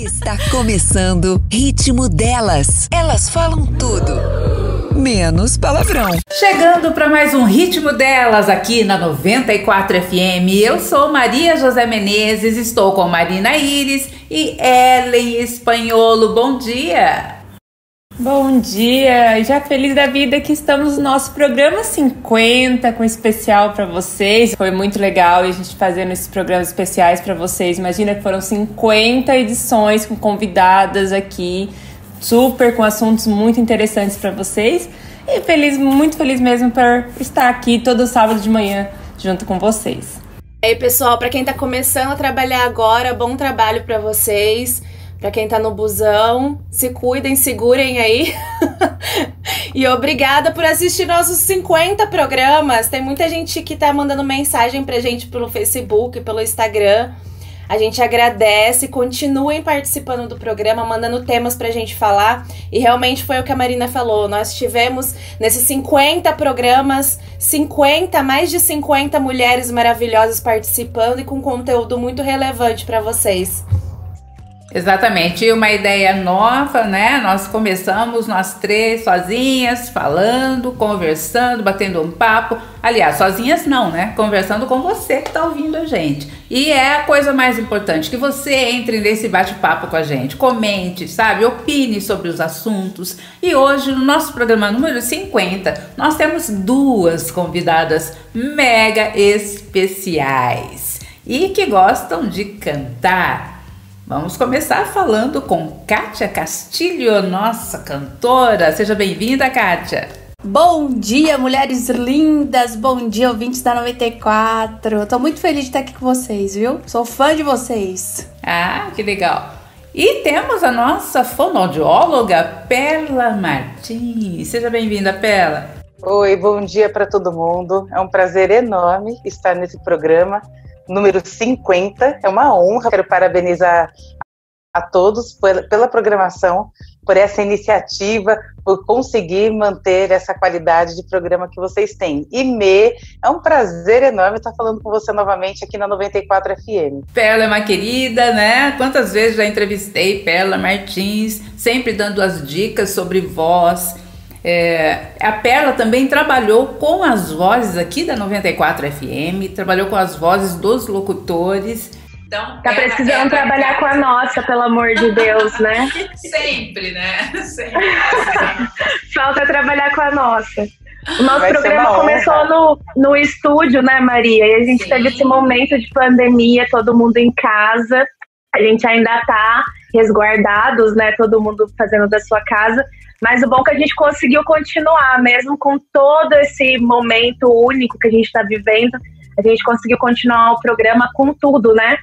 Está começando Ritmo Delas. Elas falam tudo, menos palavrão. Chegando para mais um Ritmo Delas aqui na 94 FM. Eu sou Maria José Menezes, estou com Marina Iris e Ellen Espanholo. Bom dia! Bom dia, já feliz da vida que estamos no nosso programa 50 com especial para vocês. Foi muito legal a gente fazendo esses programas especiais para vocês. Imagina que foram 50 edições com convidadas aqui, super com assuntos muito interessantes para vocês. E feliz, muito feliz mesmo por estar aqui todo sábado de manhã junto com vocês. E aí, pessoal, para quem está começando a trabalhar agora, bom trabalho para vocês. Para quem tá no busão, se cuidem, segurem aí. e obrigada por assistir nossos 50 programas. Tem muita gente que tá mandando mensagem pra gente pelo Facebook, pelo Instagram. A gente agradece, continuem participando do programa, mandando temas pra gente falar. E realmente foi o que a Marina falou. Nós tivemos nesses 50 programas, 50, mais de 50 mulheres maravilhosas participando e com conteúdo muito relevante para vocês. Exatamente, uma ideia nova, né? Nós começamos nós três sozinhas, falando, conversando, batendo um papo. Aliás, sozinhas não, né? Conversando com você que está ouvindo a gente. E é a coisa mais importante, que você entre nesse bate-papo com a gente, comente, sabe? Opine sobre os assuntos. E hoje, no nosso programa número 50, nós temos duas convidadas mega especiais e que gostam de cantar. Vamos começar falando com Kátia Castilho, nossa cantora. Seja bem-vinda, Kátia. Bom dia, mulheres lindas. Bom dia, ouvintes da 94. Tô muito feliz de estar aqui com vocês, viu? Sou fã de vocês. Ah, que legal. E temos a nossa fonoaudióloga Perla Martins. Seja bem-vinda, Perla. Oi, bom dia para todo mundo. É um prazer enorme estar nesse programa número 50. É uma honra. Quero parabenizar a todos pela, pela programação, por essa iniciativa, por conseguir manter essa qualidade de programa que vocês têm. E Me, é um prazer enorme estar falando com você novamente aqui na 94 FM. Perla é uma querida, né? Quantas vezes já entrevistei Perla Martins, sempre dando as dicas sobre voz é, a Perla também trabalhou com as vozes aqui da 94 FM, trabalhou com as vozes dos locutores. Então, tá precisando trabalhar com a nossa, pelo amor de Deus, né? Sempre, né? Sempre. Falta trabalhar com a nossa. O nosso Vai programa começou no, no estúdio, né, Maria? E a gente Sim. teve esse momento de pandemia, todo mundo em casa. A gente ainda tá resguardados, né? Todo mundo fazendo da sua casa. Mas o bom é que a gente conseguiu continuar, mesmo com todo esse momento único que a gente está vivendo, a gente conseguiu continuar o programa com tudo, né?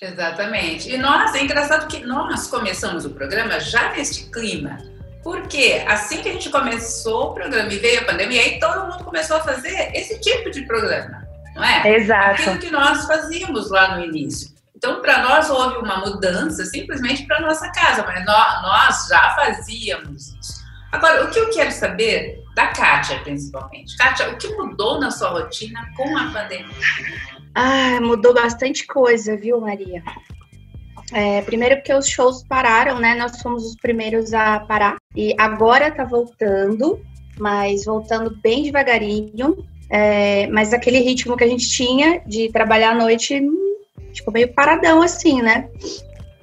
Exatamente. E nós, é engraçado que nós começamos o programa já neste clima. Porque assim que a gente começou o programa e veio a pandemia, aí todo mundo começou a fazer esse tipo de programa, não é? Exato. Aquilo que nós fazíamos lá no início. Então, para nós houve uma mudança simplesmente para nossa casa, mas nós, já fazíamos isso. Agora, o que eu quero saber da Kátia, principalmente. Kátia, o que mudou na sua rotina com a pandemia? Ah, mudou bastante coisa, viu, Maria? É, primeiro porque os shows pararam, né? Nós fomos os primeiros a parar. E agora tá voltando, mas voltando bem devagarinho. É, mas aquele ritmo que a gente tinha de trabalhar à noite ficou meio paradão assim, né?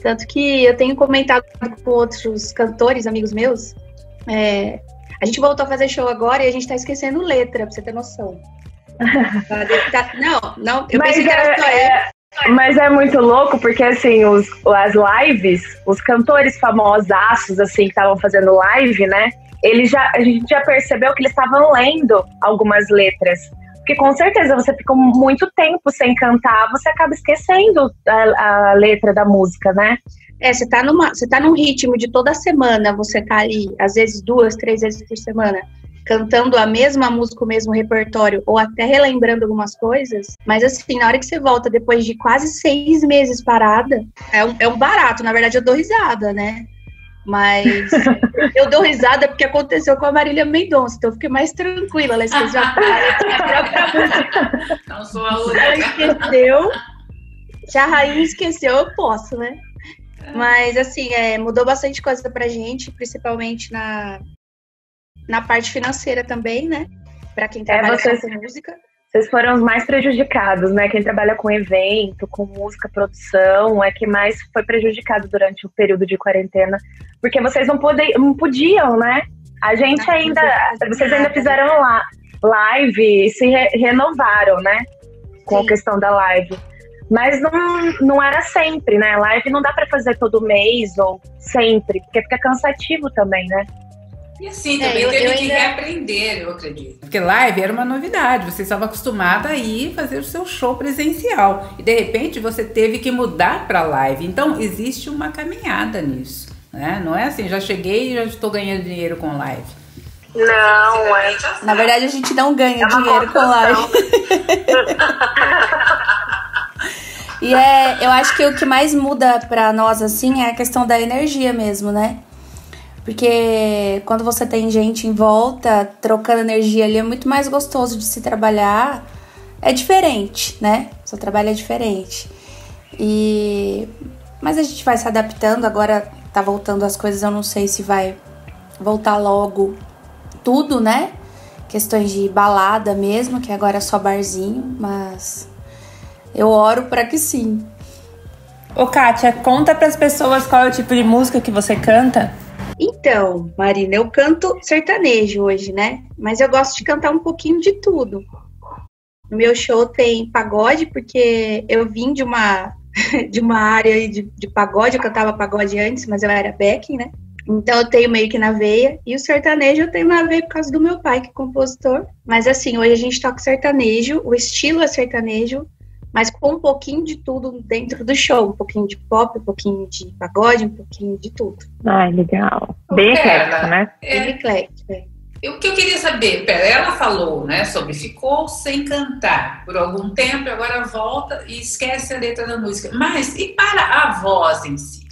Tanto que eu tenho comentado com outros cantores, amigos meus, é, a gente voltou a fazer show agora e a gente tá esquecendo letra, pra você ter noção. Tá, não, não, eu mas pensei que era só é, Mas é muito louco, porque assim, os, as lives, os cantores famosos, assim, que estavam fazendo live, né? Eles já, a gente já percebeu que eles estavam lendo algumas letras. Porque com certeza você fica muito tempo sem cantar, você acaba esquecendo a, a letra da música, né? É, você tá, numa, você tá num ritmo de toda semana, você tá ali, às vezes duas, três vezes por semana, cantando a mesma música, o mesmo repertório, ou até relembrando algumas coisas, mas assim, na hora que você volta depois de quase seis meses parada, é um, é um barato, na verdade eu dou risada, né? Mas eu dou risada porque aconteceu com a Marília Mendonça, então eu fiquei mais tranquila. Ela esqueceu a própria música. Não sou a única. Ela esqueceu. Se a rainha esqueceu, eu posso, né? Mas, assim, é, mudou bastante coisa pra gente, principalmente na, na parte financeira também, né? Pra quem é, trabalha é, vocês, com música. Vocês foram os mais prejudicados, né? Quem trabalha com evento, com música, produção, é que mais foi prejudicado durante o período de quarentena. Porque vocês não, pode, não podiam, né? A gente não, ainda. Vocês ainda fizeram lá live e se re renovaram, né? Com Sim. a questão da live. Mas não, não era sempre, né? Live não dá para fazer todo mês ou sempre, porque fica cansativo também, né? E assim, é, também é, teve eu que ainda... reaprender, eu acredito. Porque live era uma novidade, você estava acostumada a ir fazer o seu show presencial. E de repente você teve que mudar para live. Então existe uma caminhada nisso. Né? Não é assim, já cheguei e já estou ganhando dinheiro com live. Não, é. Na verdade, a gente não ganha é dinheiro com live. e é, eu acho que o que mais muda para nós assim é a questão da energia mesmo, né? Porque quando você tem gente em volta trocando energia ali é muito mais gostoso de se trabalhar. É diferente, né? O seu trabalho é diferente. E mas a gente vai se adaptando, agora tá voltando as coisas, eu não sei se vai voltar logo tudo, né? Questões de balada mesmo, que agora é só barzinho, mas eu oro para que sim. Ô Kátia, conta para as pessoas qual é o tipo de música que você canta. Então, Marina, eu canto sertanejo hoje, né? Mas eu gosto de cantar um pouquinho de tudo. No meu show tem pagode, porque eu vim de uma, de uma área de, de pagode, eu cantava pagode antes, mas eu era backing, né? Então eu tenho meio que na veia. E o sertanejo eu tenho na veia por causa do meu pai, que é compositor. Mas assim, hoje a gente toca sertanejo, o estilo é sertanejo, mas com um pouquinho de tudo dentro do show. Um pouquinho de pop, um pouquinho de pagode, um pouquinho de tudo. Ai, legal. Bem eclético, né? É, Bem eclético, é. O que eu queria saber, pera, ela falou, né, sobre ficou sem cantar por algum tempo, agora volta e esquece a letra da música. Mas e para a voz em si?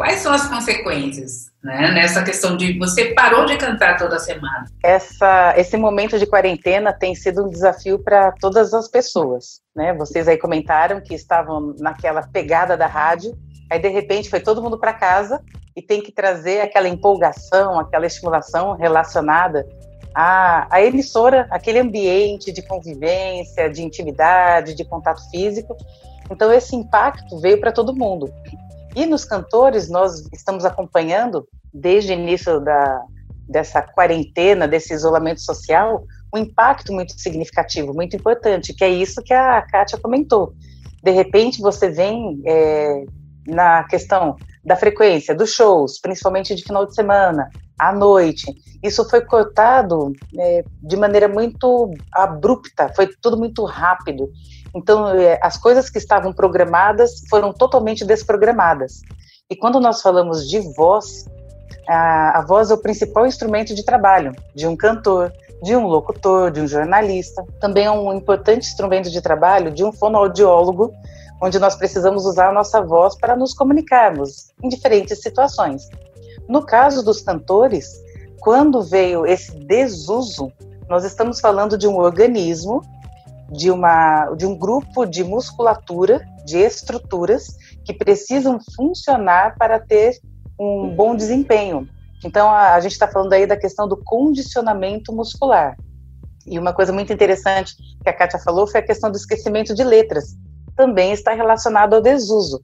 Quais são as consequências? né? Nessa questão de você parou de cantar toda semana. Essa, esse momento de quarentena tem sido um desafio para todas as pessoas, né? Vocês aí comentaram que estavam naquela pegada da rádio, aí de repente foi todo mundo para casa e tem que trazer aquela empolgação, aquela estimulação relacionada à, à emissora, aquele ambiente de convivência, de intimidade, de contato físico. Então esse impacto veio para todo mundo. E nos cantores, nós estamos acompanhando, desde o início da, dessa quarentena, desse isolamento social, um impacto muito significativo, muito importante, que é isso que a Kátia comentou. De repente, você vem é, na questão da frequência dos shows, principalmente de final de semana, à noite. Isso foi cortado é, de maneira muito abrupta, foi tudo muito rápido. Então, é, as coisas que estavam programadas foram totalmente desprogramadas. E quando nós falamos de voz, a, a voz é o principal instrumento de trabalho de um cantor, de um locutor, de um jornalista. Também é um importante instrumento de trabalho de um fonoaudiólogo, onde nós precisamos usar a nossa voz para nos comunicarmos em diferentes situações. No caso dos cantores, quando veio esse desuso, nós estamos falando de um organismo de, uma, de um grupo de musculatura, de estruturas que precisam funcionar para ter um bom desempenho. Então, a, a gente está falando aí da questão do condicionamento muscular. E uma coisa muito interessante que a Kátia falou foi a questão do esquecimento de letras. Também está relacionado ao desuso.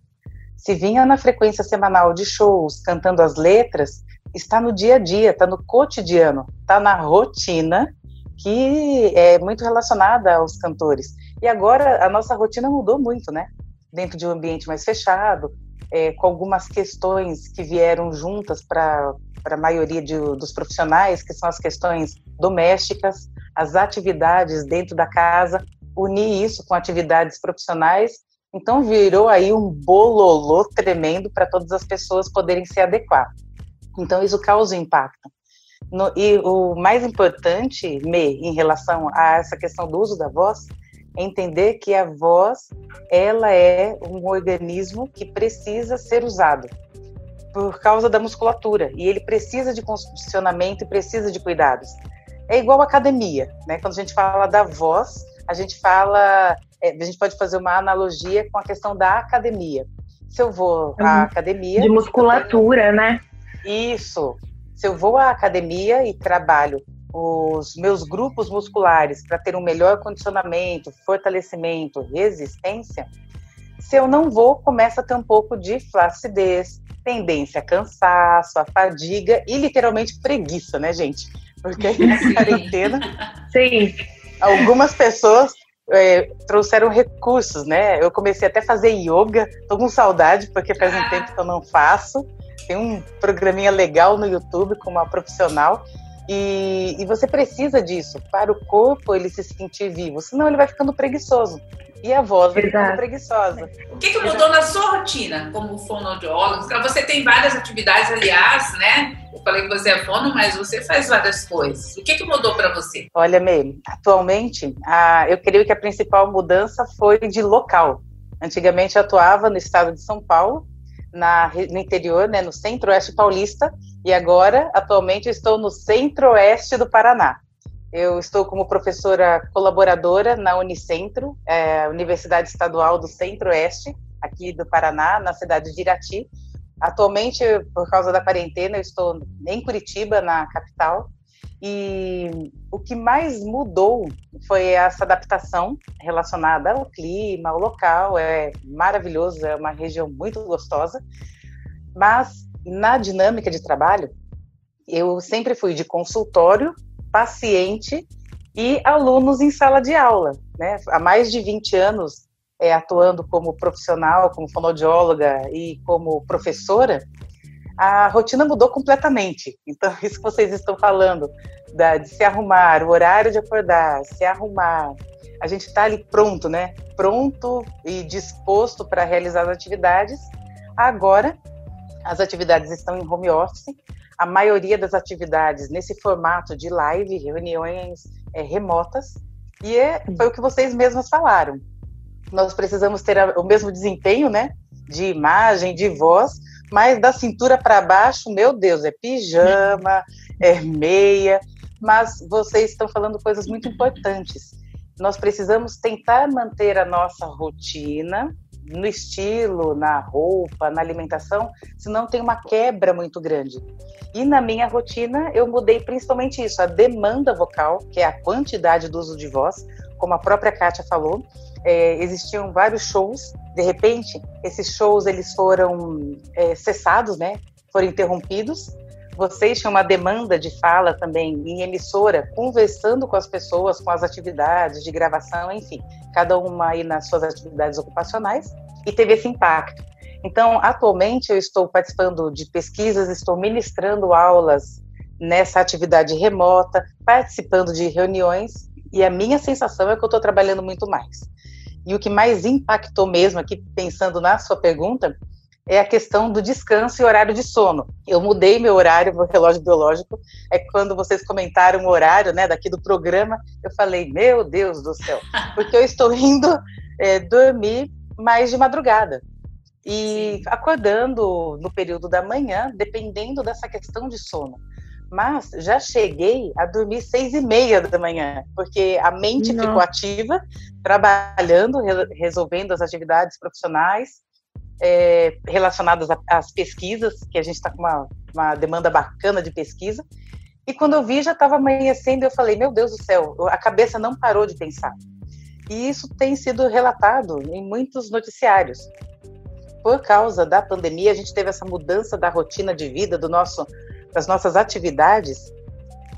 Se vinha na frequência semanal de shows cantando as letras, está no dia a dia, está no cotidiano, está na rotina que é muito relacionada aos cantores. E agora a nossa rotina mudou muito, né? Dentro de um ambiente mais fechado, é, com algumas questões que vieram juntas para a maioria de, dos profissionais, que são as questões domésticas, as atividades dentro da casa, unir isso com atividades profissionais. Então virou aí um bololô tremendo para todas as pessoas poderem se adequar. Então isso causa impacto. No, e o mais importante, Me, em relação a essa questão do uso da voz, é entender que a voz ela é um organismo que precisa ser usado por causa da musculatura e ele precisa de condicionamento e precisa de cuidados. É igual academia, né? Quando a gente fala da voz, a gente fala, é, a gente pode fazer uma analogia com a questão da academia. se eu vou à academia. De musculatura, né? Isso. Se eu vou à academia e trabalho os meus grupos musculares para ter um melhor condicionamento, fortalecimento, resistência, se eu não vou, começa a ter um pouco de flacidez, tendência a cansaço, a fadiga e literalmente preguiça, né, gente? Porque na quarentena, Sim. algumas pessoas é, trouxeram recursos, né? Eu comecei até a fazer yoga, tô com saudade, porque faz um tempo que eu não faço. Tem um programinha legal no YouTube com uma profissional. E, e você precisa disso para o corpo ele se sentir vivo, senão ele vai ficando preguiçoso. E a voz vai ficando Exato. preguiçosa. O que, que mudou na sua rotina como fonoaudiólogo? Você tem várias atividades, aliás, né? Eu falei que você é fono, mas você faz várias coisas. O que, que mudou para você? Olha, Meire, atualmente, a, eu creio que a principal mudança foi de local. Antigamente eu atuava no estado de São Paulo, na, no interior, né, no centro-oeste paulista, e agora, atualmente, estou no centro-oeste do Paraná. Eu estou como professora colaboradora na Unicentro, é, Universidade Estadual do Centro-Oeste, aqui do Paraná, na cidade de Irati. Atualmente, por causa da quarentena, eu estou em Curitiba, na capital, e o que mais mudou foi essa adaptação relacionada ao clima, ao local. É maravilhoso, é uma região muito gostosa. Mas na dinâmica de trabalho, eu sempre fui de consultório, paciente e alunos em sala de aula. Né? Há mais de 20 anos é, atuando como profissional, como fonoaudióloga e como professora, a rotina mudou completamente. Então, isso que vocês estão falando, da, de se arrumar, o horário de acordar, se arrumar, a gente está ali pronto, né? Pronto e disposto para realizar as atividades. Agora, as atividades estão em home office, a maioria das atividades nesse formato de live, reuniões é, remotas, e é, foi o que vocês mesmos falaram. Nós precisamos ter o mesmo desempenho, né? De imagem, de voz, mas da cintura para baixo, meu Deus, é pijama, é meia, mas vocês estão falando coisas muito importantes. Nós precisamos tentar manter a nossa rotina no estilo, na roupa, na alimentação, senão tem uma quebra muito grande. E na minha rotina, eu mudei principalmente isso, a demanda vocal, que é a quantidade do uso de voz, como a própria Kátia falou, é, existiam vários shows, de repente, esses shows eles foram é, cessados, né? Foram interrompidos. Vocês tinham uma demanda de fala também em emissora, conversando com as pessoas, com as atividades de gravação, enfim, cada uma aí nas suas atividades ocupacionais, e teve esse impacto. Então, atualmente eu estou participando de pesquisas, estou ministrando aulas nessa atividade remota, participando de reuniões, e a minha sensação é que eu estou trabalhando muito mais. E o que mais impactou mesmo aqui, pensando na sua pergunta, é a questão do descanso e horário de sono. Eu mudei meu horário, meu relógio biológico. É quando vocês comentaram o horário, né, daqui do programa, eu falei, meu Deus do céu, porque eu estou indo é, dormir mais de madrugada e Sim. acordando no período da manhã, dependendo dessa questão de sono. Mas já cheguei a dormir seis e meia da manhã, porque a mente Não. ficou ativa, trabalhando, resolvendo as atividades profissionais é, relacionadas às pesquisas, que a gente está com uma, uma demanda bacana de pesquisa. E quando eu vi, já estava amanhecendo, eu falei, meu Deus do céu, a cabeça não parou de pensar. E isso tem sido relatado em muitos noticiários. Por causa da pandemia, a gente teve essa mudança da rotina de vida, do nosso das nossas atividades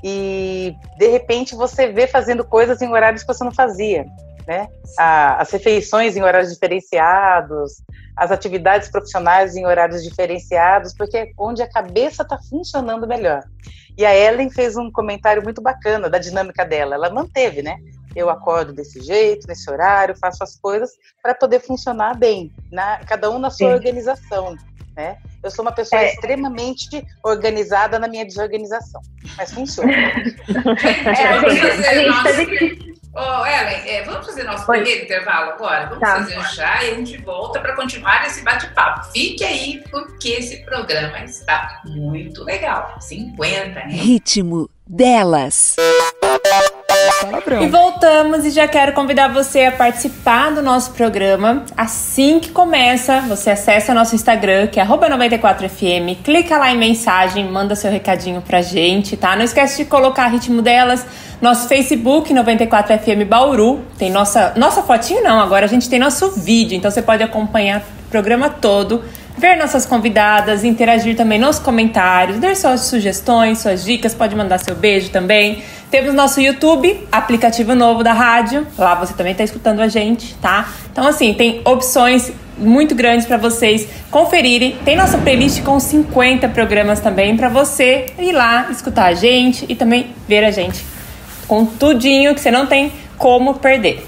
e de repente você vê fazendo coisas em horários que você não fazia, né? A, as refeições em horários diferenciados, as atividades profissionais em horários diferenciados, porque é onde a cabeça está funcionando melhor. E a Ellen fez um comentário muito bacana da dinâmica dela. Ela manteve, né? Eu acordo desse jeito, nesse horário, faço as coisas para poder funcionar bem, na, cada um na sua Sim. organização. Né? Eu sou uma pessoa é. extremamente organizada na minha desorganização, mas funciona. é, a gente, a gente teve... Oh, Ellen, é, vamos fazer nosso Oi. primeiro intervalo agora? Vamos tá. fazer um chá e a gente volta para continuar esse bate-papo. Fique aí, porque esse programa está muito legal. 50, né? Ritmo delas. Palavrão. E voltamos e já quero convidar você a participar do nosso programa. Assim que começa, você acessa nosso Instagram, que é 94fm, clica lá em mensagem, manda seu recadinho pra gente, tá? Não esquece de colocar ritmo delas. Nosso Facebook 94FM Bauru tem nossa nossa fotinho não, agora a gente tem nosso vídeo, então você pode acompanhar o programa todo ver nossas convidadas, interagir também nos comentários, dar suas sugestões, suas dicas, pode mandar seu beijo também. Temos nosso YouTube, aplicativo novo da rádio. Lá você também está escutando a gente, tá? Então, assim, tem opções muito grandes para vocês conferirem. Tem nossa playlist com 50 programas também para você ir lá escutar a gente e também ver a gente com tudinho que você não tem como perder.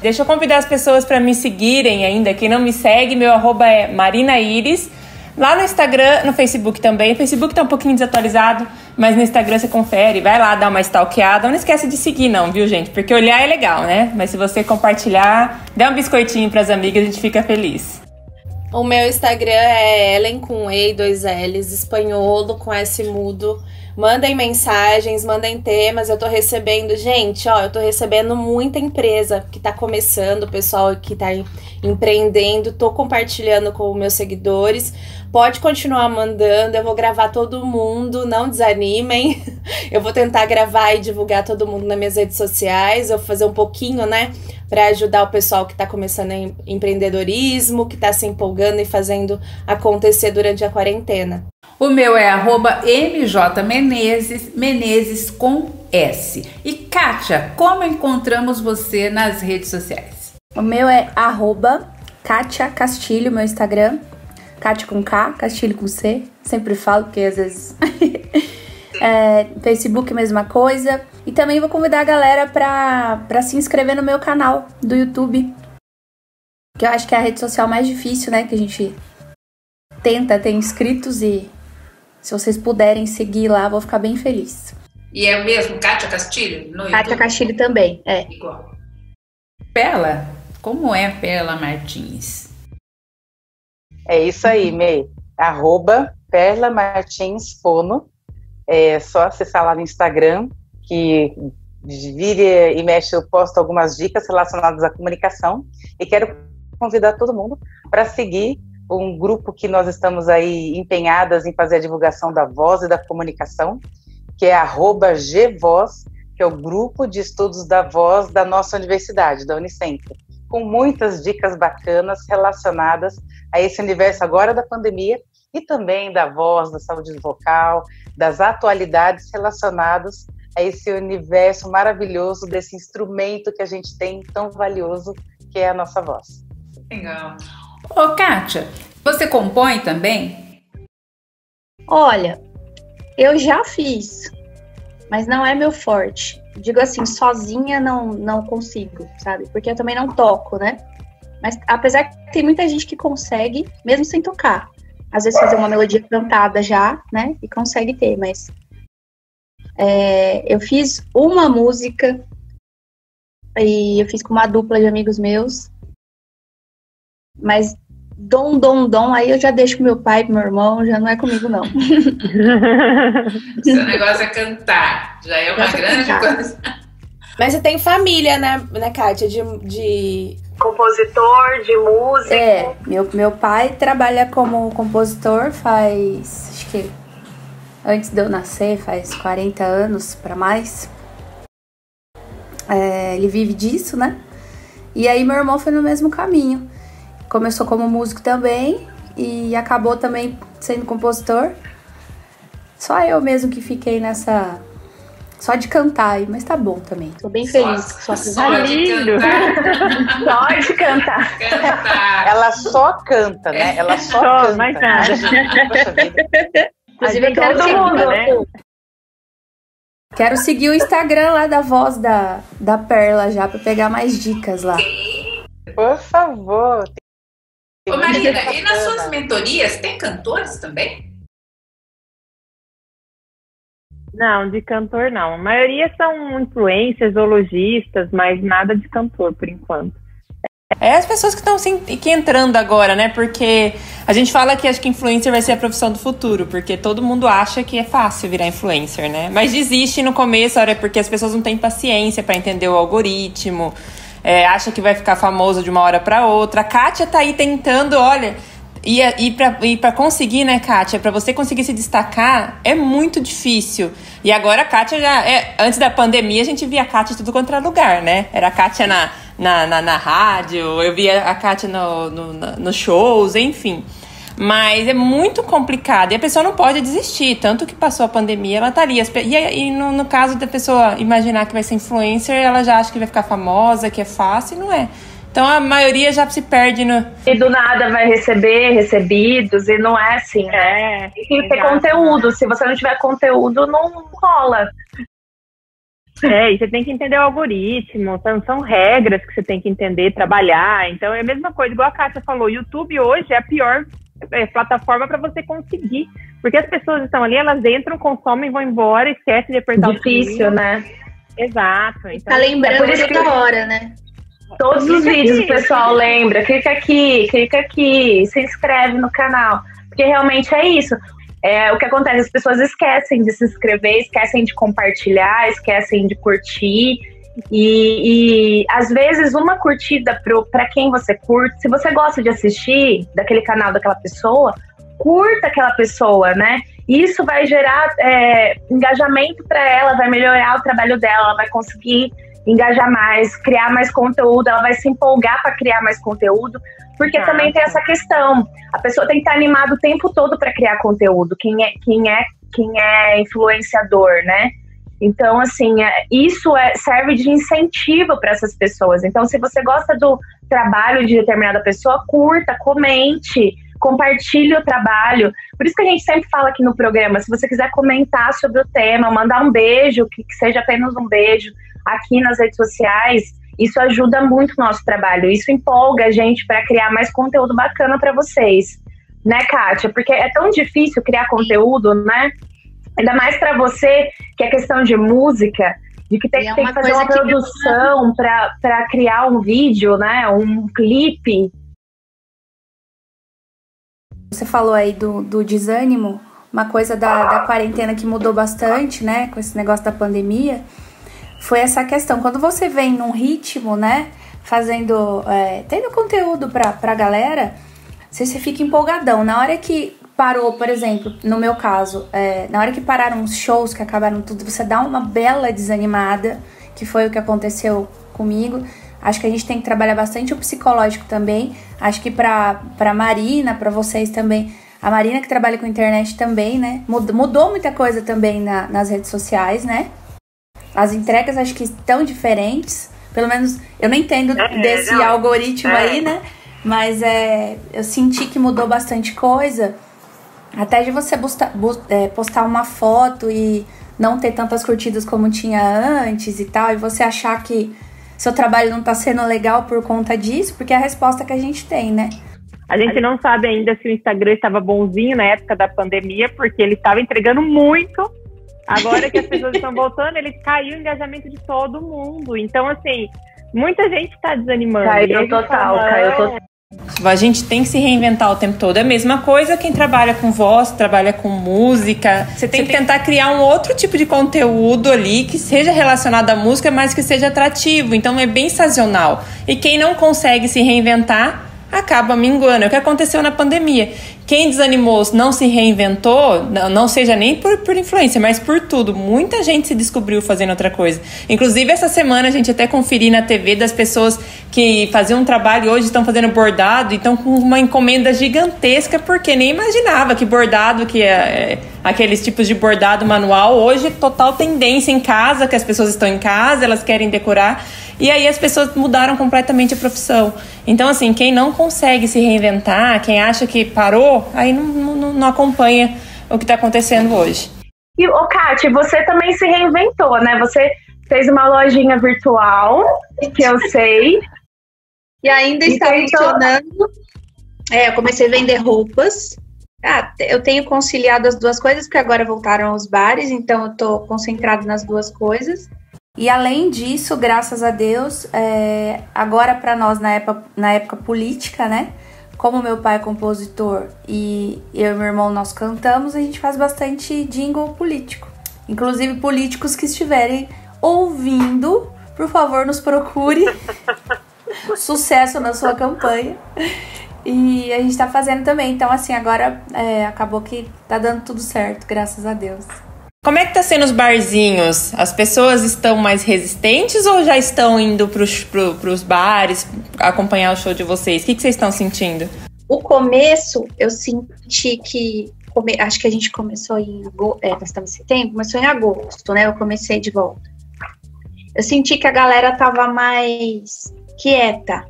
Deixa eu convidar as pessoas para me seguirem ainda. Quem não me segue, meu arroba é Marina Iris. Lá no Instagram, no Facebook também. O Facebook tá um pouquinho desatualizado, mas no Instagram você confere, vai lá dar uma stalkeada. Não esquece de seguir não, viu, gente? Porque olhar é legal, né? Mas se você compartilhar, der um biscoitinho pras amigas, a gente fica feliz. O meu Instagram é Ellen com E e dois L's, espanholo com S mudo. Mandem mensagens, mandem temas. Eu tô recebendo, gente, ó, eu tô recebendo muita empresa que tá começando, pessoal que tá empreendendo. Tô compartilhando com meus seguidores. Pode continuar mandando, eu vou gravar todo mundo, não desanimem. Eu vou tentar gravar e divulgar todo mundo nas minhas redes sociais. Eu vou fazer um pouquinho, né, para ajudar o pessoal que está começando em empreendedorismo, que está se empolgando e fazendo acontecer durante a quarentena. O meu é arroba MJ Menezes, Menezes com S. E Kátia, como encontramos você nas redes sociais? O meu é arroba Kátia Castilho, meu Instagram. Kátia com K, Castilho com C. Sempre falo, porque às vezes. é, Facebook, mesma coisa. E também vou convidar a galera pra, pra se inscrever no meu canal do YouTube. Que eu acho que é a rede social mais difícil, né? Que a gente tenta ter inscritos e se vocês puderem seguir lá, vou ficar bem feliz. E é o mesmo, Kátia Castilho? No Kátia Castilho também, é. Igual. Pela, como é Pela Martins? É isso aí, Mei. Arroba Perla Martins Fono. É só acessar lá no Instagram, que vira e mexe, eu posto algumas dicas relacionadas à comunicação. E quero convidar todo mundo para seguir um grupo que nós estamos aí empenhadas em fazer a divulgação da voz e da comunicação, que é arroba GVoz, que é o grupo de estudos da voz da nossa universidade, da Unicentro, com muitas dicas bacanas relacionadas a esse universo agora da pandemia e também da voz, da saúde vocal, das atualidades relacionadas a esse universo maravilhoso desse instrumento que a gente tem tão valioso que é a nossa voz. Legal. Ô, Kátia, você compõe também? Olha, eu já fiz, mas não é meu forte. Digo assim, sozinha não, não consigo, sabe? Porque eu também não toco, né? Mas apesar que tem muita gente que consegue, mesmo sem tocar. Às vezes fazer uma melodia cantada já, né? E consegue ter, mas. É, eu fiz uma música e eu fiz com uma dupla de amigos meus mas dom, dom, dom, aí eu já deixo com meu pai, com meu irmão, já não é comigo, não. Seu negócio é cantar, já é uma já grande coisa. Mas você tem família, né, né Kátia, de, de... Compositor, de música. É, meu, meu pai trabalha como compositor faz, acho que antes de eu nascer, faz 40 anos para mais. É, ele vive disso, né? E aí meu irmão foi no mesmo caminho começou como músico também e acabou também sendo compositor. Só eu mesmo que fiquei nessa. Só de cantar aí, mas tá bom também. Tô bem feliz. Só, só, só de cantar. só de cantar. cantar. Ela só canta, né? Ela só, só canta. Mais nada. Inclusive, eu quero seguir, mundo, né? Quero seguir o Instagram lá da voz da, da Perla já para pegar mais dicas lá. Por favor, Ô Marina, e nas suas mentorias tem cantores também? Não, de cantor não. A maioria são influências ou lojistas, mas nada de cantor por enquanto. É as pessoas que estão que entrando agora, né? Porque a gente fala que acho que influencer vai ser a profissão do futuro, porque todo mundo acha que é fácil virar influencer, né? Mas desiste no começo, olha, porque as pessoas não têm paciência para entender o algoritmo, é, acha que vai ficar famoso de uma hora para outra. A Kátia tá aí tentando, olha, e, e para e conseguir, né, Kátia? Para você conseguir se destacar, é muito difícil. E agora a Kátia já. É, antes da pandemia, a gente via a Kátia tudo contra lugar, né? Era a Kátia na, na, na, na rádio, eu via a Kátia no, no, nos shows, enfim. Mas é muito complicado e a pessoa não pode desistir. Tanto que passou a pandemia, ela estaria. Tá e, e no, no, caso da pessoa imaginar que vai ser influencer, ela já acha que vai ficar famosa, que é fácil, e não é. Então a maioria já se perde no. E do nada vai receber recebidos, e não é assim, né? É, Tem que ter conteúdo. Se você não tiver conteúdo, não rola. É, e você tem que entender o algoritmo, são, são regras que você tem que entender, trabalhar. Então é a mesma coisa, igual a Kátia falou, o YouTube hoje é a pior é, plataforma para você conseguir. Porque as pessoas estão ali, elas entram, consomem, vão embora, esquecem de apertar Difícil, o Difícil, né? Exato. Então, tá lembrando é toda hora, né? Todos os vídeos o pessoal lembra, clica aqui, clica aqui, se inscreve no canal. Porque realmente é isso. É, o que acontece, as pessoas esquecem de se inscrever, esquecem de compartilhar, esquecem de curtir. E, e às vezes uma curtida para quem você curte, se você gosta de assistir daquele canal daquela pessoa, curta aquela pessoa, né? Isso vai gerar é, engajamento para ela, vai melhorar o trabalho dela, ela vai conseguir engajar mais, criar mais conteúdo, ela vai se empolgar para criar mais conteúdo, porque ah, também tem essa questão. A pessoa tem que estar animada o tempo todo para criar conteúdo. Quem é, quem é, quem é influenciador, né? Então, assim, é, isso é, serve de incentivo para essas pessoas. Então, se você gosta do trabalho de determinada pessoa, curta, comente, compartilhe o trabalho. Por isso que a gente sempre fala aqui no programa, se você quiser comentar sobre o tema, mandar um beijo, que, seja apenas um beijo, aqui nas redes sociais, isso ajuda muito o nosso trabalho. Isso empolga a gente para criar mais conteúdo bacana para vocês. Né, Kátia? Porque é tão difícil criar conteúdo, né? Ainda mais para você, que é questão de música, de que tem, é tem que fazer uma produção que... para criar um vídeo, né? Um clipe. Você falou aí do, do desânimo, uma coisa da, da quarentena que mudou bastante, né? Com esse negócio da pandemia foi essa questão. Quando você vem num ritmo, né? Fazendo. É, tendo conteúdo pra, pra galera, você, você fica empolgadão. Na hora que parou, por exemplo, no meu caso, é, na hora que pararam os shows, que acabaram tudo, você dá uma bela desanimada, que foi o que aconteceu comigo. Acho que a gente tem que trabalhar bastante o psicológico também. Acho que pra, pra Marina, pra vocês também. A Marina que trabalha com internet também, né? Mudou, mudou muita coisa também na, nas redes sociais, né? As entregas acho que estão diferentes. Pelo menos eu não entendo é, desse não. algoritmo é. aí, né? Mas é, eu senti que mudou bastante coisa. Até de você busta, bu, é, postar uma foto e não ter tantas curtidas como tinha antes e tal, e você achar que seu trabalho não tá sendo legal por conta disso, porque é a resposta que a gente tem, né? A gente não sabe ainda se o Instagram estava bonzinho na época da pandemia, porque ele estava entregando muito Agora que as pessoas estão voltando, ele caiu o engajamento de todo mundo. Então, assim, muita gente está desanimando. Caiu total, caiu total. A gente tem que se reinventar o tempo todo. É a mesma coisa quem trabalha com voz, trabalha com música. Você tem Você que tentar criar um outro tipo de conteúdo ali que seja relacionado à música, mas que seja atrativo. Então é bem sazonal. E quem não consegue se reinventar acaba minguando. É o que aconteceu na pandemia. Quem desanimou, não se reinventou, não, seja nem por, por influência, mas por tudo. Muita gente se descobriu fazendo outra coisa. Inclusive, essa semana a gente até conferiu na TV das pessoas que faziam um trabalho e hoje estão fazendo bordado e estão com uma encomenda gigantesca, porque nem imaginava que bordado, que é, é aqueles tipos de bordado manual, hoje total tendência em casa, que as pessoas estão em casa, elas querem decorar. E aí as pessoas mudaram completamente a profissão. Então, assim, quem não consegue se reinventar, quem acha que parou, aí não, não, não acompanha o que está acontecendo hoje. E, ô, Kátia, você também se reinventou, né? Você fez uma lojinha virtual, que eu sei. E ainda está funcionando. É, eu comecei a vender roupas. Ah, eu tenho conciliado as duas coisas, porque agora voltaram os bares, então eu estou concentrado nas duas coisas. E além disso, graças a Deus, é, agora para nós na época, na época política, né? Como meu pai é compositor e eu e meu irmão nós cantamos, a gente faz bastante jingle político. Inclusive políticos que estiverem ouvindo, por favor, nos procure. Sucesso na sua campanha. E a gente tá fazendo também. Então, assim, agora é, acabou que tá dando tudo certo, graças a Deus. Como é que tá sendo os barzinhos? As pessoas estão mais resistentes ou já estão indo pros, pro, bares acompanhar o show de vocês? O que, que vocês estão sentindo? O começo, eu senti que. Acho que a gente começou em agosto. É, nós estamos em setembro, começou em agosto, né? Eu comecei de volta. Eu senti que a galera tava mais quieta.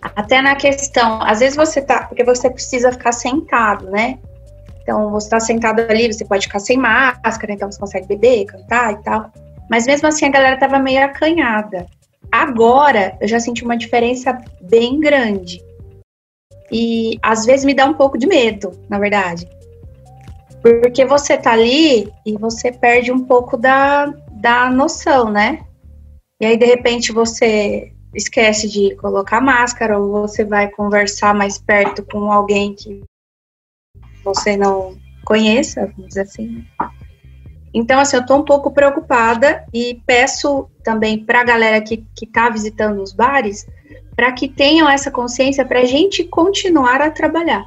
Até na questão, às vezes você tá, porque você precisa ficar sentado, né? Então, você está sentado ali, você pode ficar sem máscara, então você consegue beber, cantar e tal. Mas mesmo assim, a galera tava meio acanhada. Agora, eu já senti uma diferença bem grande. E às vezes me dá um pouco de medo, na verdade. Porque você tá ali e você perde um pouco da, da noção, né? E aí, de repente, você esquece de colocar máscara ou você vai conversar mais perto com alguém que você não conheça, vamos dizer assim. Então, assim, eu estou um pouco preocupada e peço também para a galera que está visitando os bares para que tenham essa consciência para a gente continuar a trabalhar.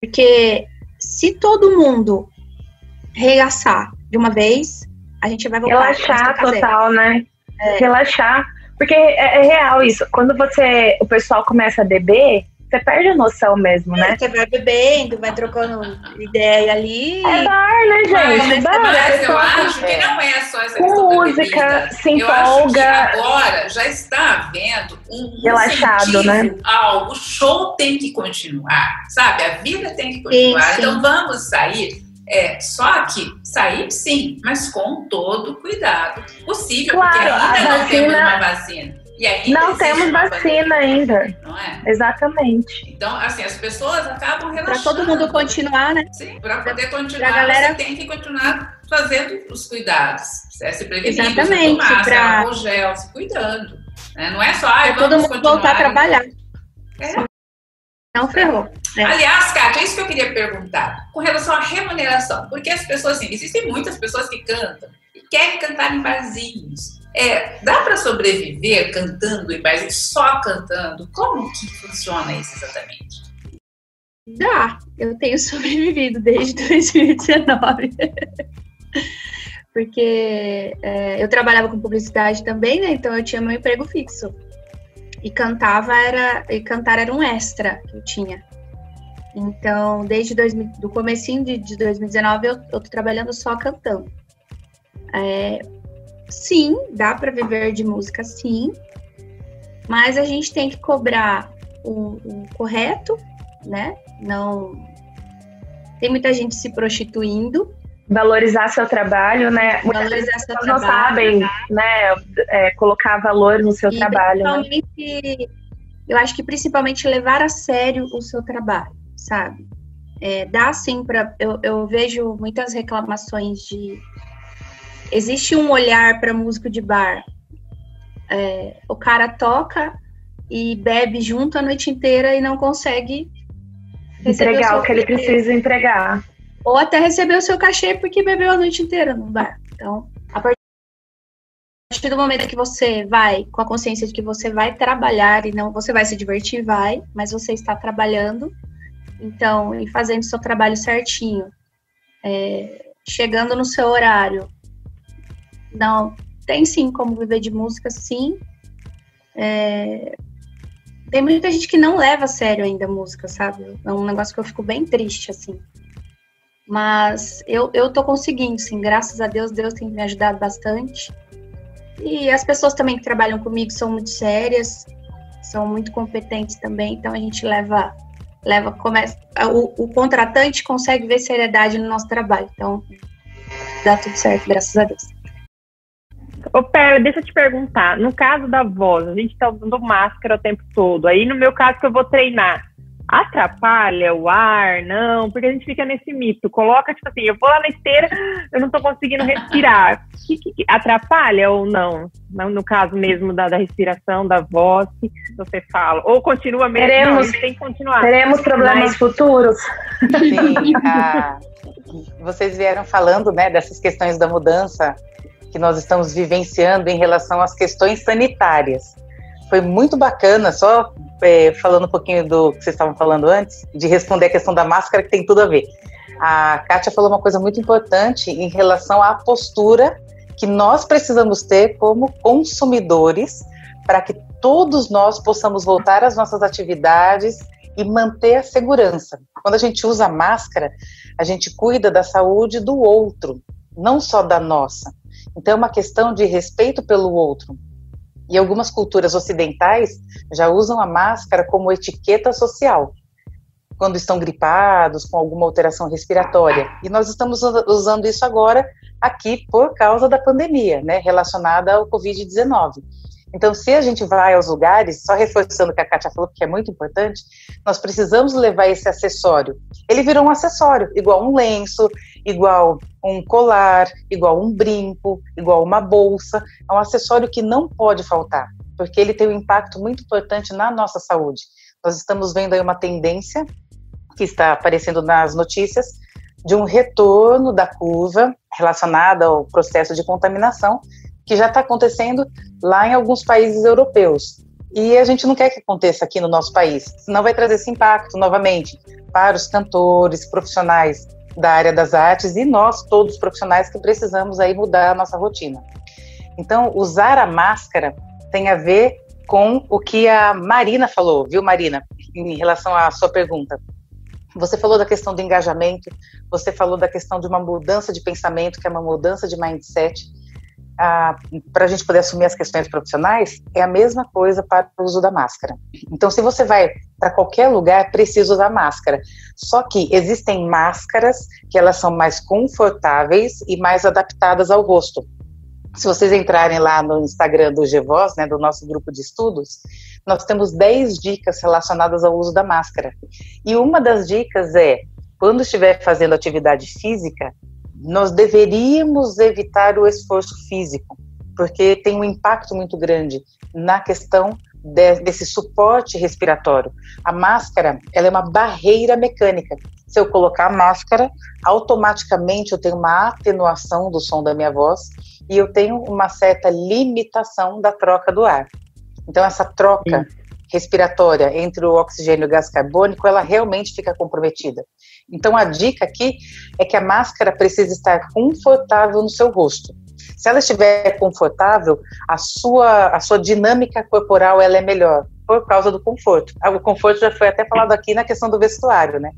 Porque se todo mundo regaçar de uma vez, a gente vai voltar Relaxar total, né? É. Relaxar. Porque é, é real isso. Quando você, o pessoal começa a beber, você perde a noção mesmo, né? Você vai bebendo, vai trocando ideia ali. É bar, né, gente? É bar, mas eu acho que não é só essa questão música, se empolga. agora já está havendo um relaxado, né? Algo, o show tem que continuar, sabe? A vida tem que continuar. Sim, sim. Então vamos sair. É, só que sair sim, mas com todo o cuidado possível, claro, porque ainda não vacina... temos uma vacina. Não temos vacina ainda. Não é? Exatamente. Então, assim, as pessoas acabam relaxando. Para todo mundo continuar, né? Sim, para poder continuar, galera... você tem que continuar fazendo os cuidados. É, se prevenir, Exatamente. Tomar, pra... o gel, se cuidando. Né? Não é só, ah, todo mundo voltar a trabalhar. É. Não ferrou. É. Aliás, Kátia, é isso que eu queria perguntar. Com relação à remuneração. Porque as pessoas, assim, existem muitas pessoas que cantam e querem cantar em barzinhos. É, dá para sobreviver cantando em bares, só cantando? Como que funciona isso exatamente? Dá, eu tenho sobrevivido desde 2019. Porque é, eu trabalhava com publicidade também, né? Então eu tinha meu emprego fixo. E cantava era. E cantar era um extra que eu tinha. Então, desde dois, do comecinho de, de 2019, eu, eu tô trabalhando só cantando. É, sim, dá para viver de música, sim, mas a gente tem que cobrar o, o correto, né? Não tem muita gente se prostituindo. Valorizar seu trabalho, né? Valorizar seu trabalho. não sabem, né? É, colocar valor no seu trabalho. Né? Principalmente, né? eu acho que principalmente levar a sério o seu trabalho, sabe? É, dá sim para. Eu, eu vejo muitas reclamações de existe um olhar para músico de bar. É, o cara toca e bebe junto a noite inteira e não consegue entregar o, o que ele precisa entregar. Ou até receber o seu cachê porque bebeu a noite inteira no bar. Então, a partir do momento que você vai com a consciência de que você vai trabalhar e não você vai se divertir, vai, mas você está trabalhando, então, e fazendo seu trabalho certinho, é, chegando no seu horário, não, tem sim como viver de música, sim. É, tem muita gente que não leva a sério ainda a música, sabe? É um negócio que eu fico bem triste, assim. Mas eu, eu tô conseguindo, sim. Graças a Deus, Deus tem me ajudado bastante. E as pessoas também que trabalham comigo são muito sérias, são muito competentes também, então a gente leva leva começa o, o contratante consegue ver seriedade no nosso trabalho. Então dá tudo certo, graças a Deus. Ô, Pera, deixa eu te perguntar. No caso da voz, a gente tá usando máscara o tempo todo. Aí, no meu caso, que eu vou treinar, atrapalha o ar, não, porque a gente fica nesse mito. Coloca, tipo assim, eu vou lá na esteira, eu não tô conseguindo respirar. Que, que, que, atrapalha ou não? No caso mesmo da, da respiração, da voz, que você fala? Ou continua mesmo? Teremos, não, tem que continuar. Teremos problemas Mas... futuros? Sim, a, vocês vieram falando, né, dessas questões da mudança que nós estamos vivenciando em relação às questões sanitárias. Foi muito bacana, só é, falando um pouquinho do que vocês estavam falando antes, de responder a questão da máscara, que tem tudo a ver. A Kátia falou uma coisa muito importante em relação à postura que nós precisamos ter como consumidores para que todos nós possamos voltar às nossas atividades e manter a segurança. Quando a gente usa máscara, a gente cuida da saúde do outro, não só da nossa. Então é uma questão de respeito pelo outro. E algumas culturas ocidentais já usam a máscara como etiqueta social, quando estão gripados, com alguma alteração respiratória. E nós estamos usando isso agora aqui por causa da pandemia, né, relacionada ao Covid-19. Então, se a gente vai aos lugares, só reforçando o que a Kátia falou, que é muito importante, nós precisamos levar esse acessório. Ele virou um acessório, igual um lenço, igual um colar, igual um brinco, igual uma bolsa. É um acessório que não pode faltar, porque ele tem um impacto muito importante na nossa saúde. Nós estamos vendo aí uma tendência que está aparecendo nas notícias de um retorno da curva relacionada ao processo de contaminação que já está acontecendo lá em alguns países europeus. E a gente não quer que aconteça aqui no nosso país, senão vai trazer esse impacto novamente para os cantores, profissionais da área das artes e nós, todos profissionais que precisamos aí mudar a nossa rotina. Então, usar a máscara tem a ver com o que a Marina falou, viu, Marina, em relação à sua pergunta. Você falou da questão do engajamento, você falou da questão de uma mudança de pensamento, que é uma mudança de mindset para a gente poder assumir as questões profissionais, é a mesma coisa para o uso da máscara. Então, se você vai para qualquer lugar, precisa usar máscara. Só que existem máscaras que elas são mais confortáveis e mais adaptadas ao rosto. Se vocês entrarem lá no Instagram do GVOS, né, do nosso grupo de estudos, nós temos 10 dicas relacionadas ao uso da máscara. E uma das dicas é, quando estiver fazendo atividade física, nós deveríamos evitar o esforço físico, porque tem um impacto muito grande na questão de, desse suporte respiratório. A máscara, ela é uma barreira mecânica. Se eu colocar a máscara, automaticamente eu tenho uma atenuação do som da minha voz e eu tenho uma certa limitação da troca do ar. Então essa troca Sim. respiratória entre o oxigênio e o gás carbônico, ela realmente fica comprometida. Então a dica aqui é que a máscara precisa estar confortável no seu rosto. Se ela estiver confortável, a sua, a sua dinâmica corporal ela é melhor por causa do conforto. Ah, o conforto já foi até falado aqui na questão do vestuário, né?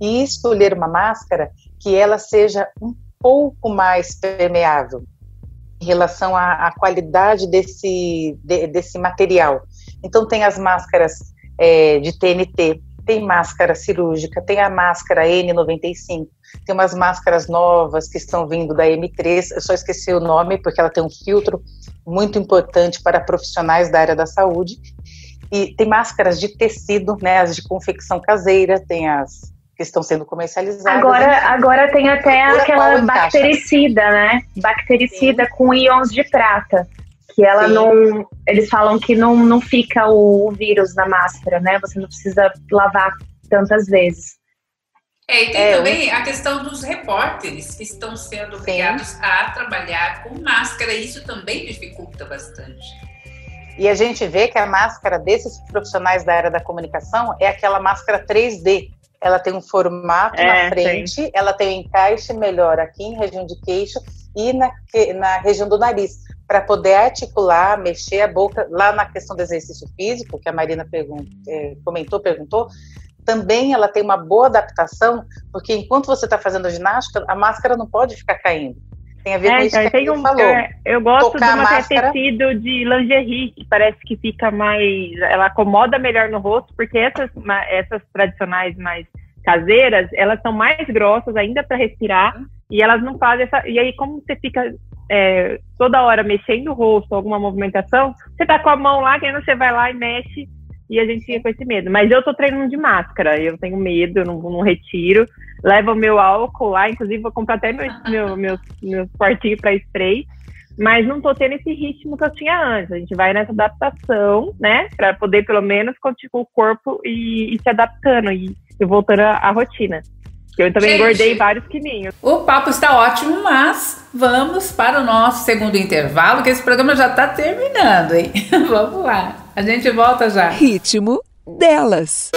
E escolher uma máscara que ela seja um pouco mais permeável em relação à, à qualidade desse, de, desse material. Então tem as máscaras é, de TNT, tem máscara cirúrgica, tem a máscara N95, tem umas máscaras novas que estão vindo da M3, eu só esqueci o nome porque ela tem um filtro muito importante para profissionais da área da saúde. E tem máscaras de tecido, né, as de confecção caseira, tem as que estão sendo comercializadas. Agora, agora tem até aquela bactericida, né? Bactericida Sim. com íons de prata que ela Sim. não. Eles falam que não, não fica o, o vírus na máscara, né? Você não precisa lavar tantas vezes. É, e tem é, também a questão dos repórteres que estão sendo obrigados a trabalhar com máscara, isso também dificulta bastante. E a gente vê que a máscara desses profissionais da área da comunicação é aquela máscara 3D. Ela tem um formato é, na frente, sim. ela tem um encaixe melhor aqui em região de queixo e na, na região do nariz para poder articular, mexer a boca, lá na questão do exercício físico, que a Marina é, comentou, perguntou, também ela tem uma boa adaptação, porque enquanto você está fazendo a ginástica, a máscara não pode ficar caindo. Tem a ver é, com isso então, que um, falou. É, eu gosto Tocar de uma máscara... tecido de lingerie, que parece que fica mais. Ela acomoda melhor no rosto, porque essas, essas tradicionais mais caseiras, elas são mais grossas ainda para respirar, e elas não fazem essa. E aí, como você fica é, toda hora mexendo o rosto, alguma movimentação, você tá com a mão lá, que aí você vai lá e mexe e a gente fica com esse medo. Mas eu tô treinando de máscara, eu tenho medo, eu não, não retiro. Levo meu álcool lá, inclusive vou comprar até meu, meu, meus, meus quartinhos para spray. Mas não tô tendo esse ritmo que eu tinha antes. A gente vai nessa adaptação, né? Para poder pelo menos continuar o corpo e, e se adaptando e, e voltando à rotina. Eu também Gente, engordei vários quilinhos. O papo está ótimo, mas vamos para o nosso segundo intervalo, que esse programa já está terminando, hein? vamos lá. A gente volta já. Ritmo delas.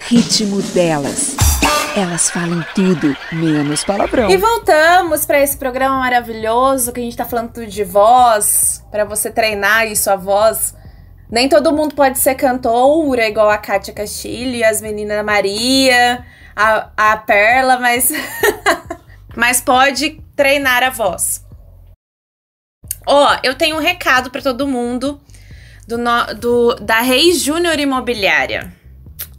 Ritmo delas. Elas falam tudo, menos palavrão. E voltamos para esse programa maravilhoso que a gente está falando tudo de voz, para você treinar aí sua voz nem todo mundo pode ser cantora, igual a Kátia Castilho, as meninas Maria, a, a Perla, mas, mas pode treinar a voz. Ó, oh, eu tenho um recado para todo mundo do, do da Reis Júnior Imobiliária,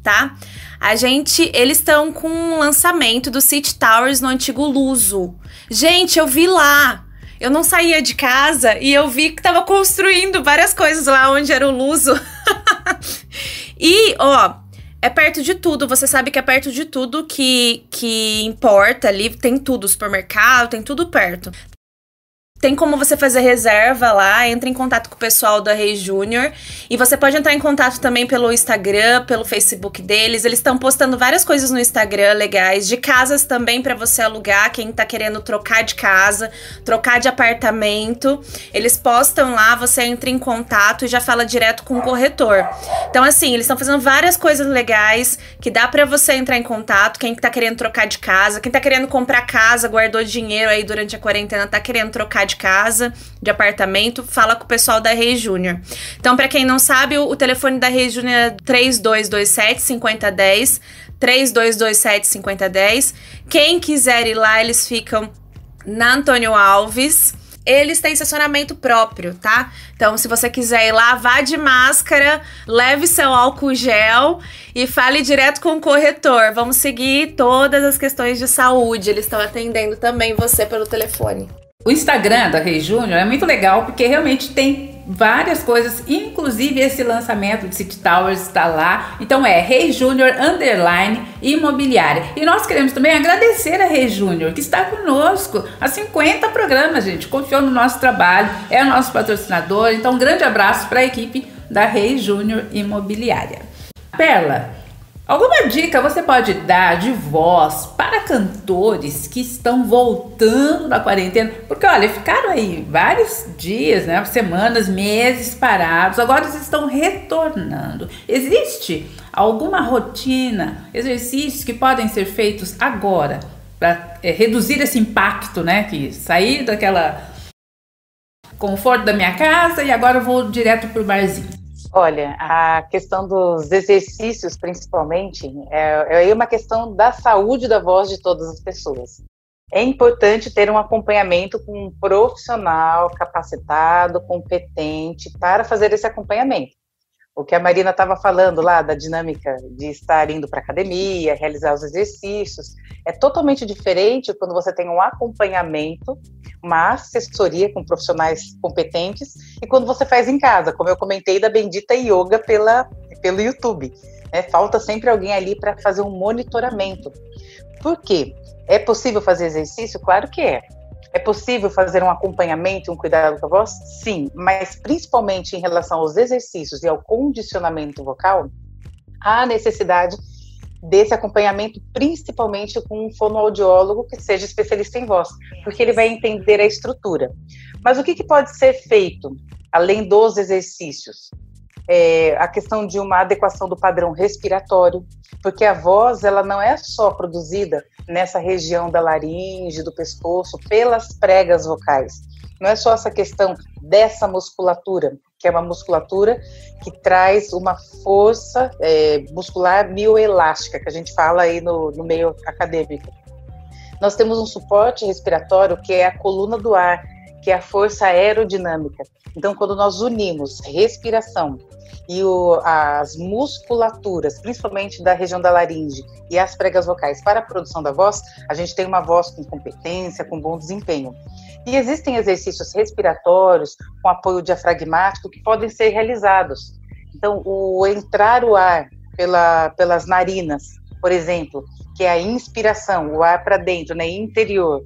tá? A gente, eles estão com um lançamento do City Towers no antigo Luso. Gente, eu vi lá. Eu não saía de casa e eu vi que tava construindo várias coisas lá onde era o Luso. e, ó, é perto de tudo. Você sabe que é perto de tudo que, que importa ali. Tem tudo, supermercado, tem tudo perto. Tem como você fazer reserva lá, entra em contato com o pessoal da Rei Júnior. E você pode entrar em contato também pelo Instagram, pelo Facebook deles. Eles estão postando várias coisas no Instagram legais, de casas também para você alugar, quem tá querendo trocar de casa, trocar de apartamento. Eles postam lá, você entra em contato e já fala direto com o corretor. Então, assim, eles estão fazendo várias coisas legais que dá para você entrar em contato. Quem tá querendo trocar de casa, quem tá querendo comprar casa, guardou dinheiro aí durante a quarentena, tá querendo trocar de casa, de apartamento, fala com o pessoal da Rei Júnior. Então, para quem não sabe, o, telefone da Rei Júnior é 3227 5010, 3227 5010. Quem quiser ir lá, eles ficam na Antônio Alves. Eles têm estacionamento próprio, tá? Então, se você quiser ir lá, vá de máscara, leve seu álcool gel e fale direto com o corretor. Vamos seguir todas as questões de saúde. Eles estão atendendo também você pelo telefone. O Instagram da Rei Júnior é muito legal porque realmente tem várias coisas, inclusive esse lançamento de City Towers está lá. Então é Rei Júnior Underline Imobiliária. E nós queremos também agradecer a Rei Júnior que está conosco há 50 programas, gente. Confiou no nosso trabalho, é o nosso patrocinador. Então um grande abraço para a equipe da Rei Júnior Imobiliária. Perla, Alguma dica você pode dar de voz para cantores que estão voltando da quarentena? Porque olha, ficaram aí vários dias, né, semanas, meses parados, agora eles estão retornando. Existe alguma rotina, exercícios que podem ser feitos agora para é, reduzir esse impacto, né, que sair daquela conforto da minha casa e agora eu vou direto para o barzinho? Olha, a questão dos exercícios, principalmente, é, é uma questão da saúde da voz de todas as pessoas. É importante ter um acompanhamento com um profissional capacitado, competente, para fazer esse acompanhamento o que a Marina estava falando lá da dinâmica de estar indo para academia, realizar os exercícios, é totalmente diferente quando você tem um acompanhamento, uma assessoria com profissionais competentes e quando você faz em casa, como eu comentei da bendita yoga pela, pelo YouTube. Né? Falta sempre alguém ali para fazer um monitoramento. Por quê? É possível fazer exercício? Claro que é. É possível fazer um acompanhamento, um cuidado com a voz? Sim, mas principalmente em relação aos exercícios e ao condicionamento vocal, há necessidade desse acompanhamento, principalmente com um fonoaudiólogo que seja especialista em voz, porque ele vai entender a estrutura. Mas o que, que pode ser feito além dos exercícios? é, a questão de uma adequação do padrão respiratório, porque a voz ela não é só produzida nessa região da laringe, do pescoço, pelas pregas vocais. Não é só essa questão dessa musculatura, que é uma musculatura que traz uma força é, muscular mioelástica, que a gente fala aí no, no meio acadêmico. Nós temos um suporte respiratório que é a coluna do ar, que é a força aerodinâmica. Então, quando nós unimos respiração, e o, as musculaturas, principalmente da região da laringe e as pregas vocais para a produção da voz, a gente tem uma voz com competência, com bom desempenho. E existem exercícios respiratórios com apoio diafragmático que podem ser realizados. Então, o entrar o ar pela, pelas narinas, por exemplo, que é a inspiração, o ar para dentro, né, interior.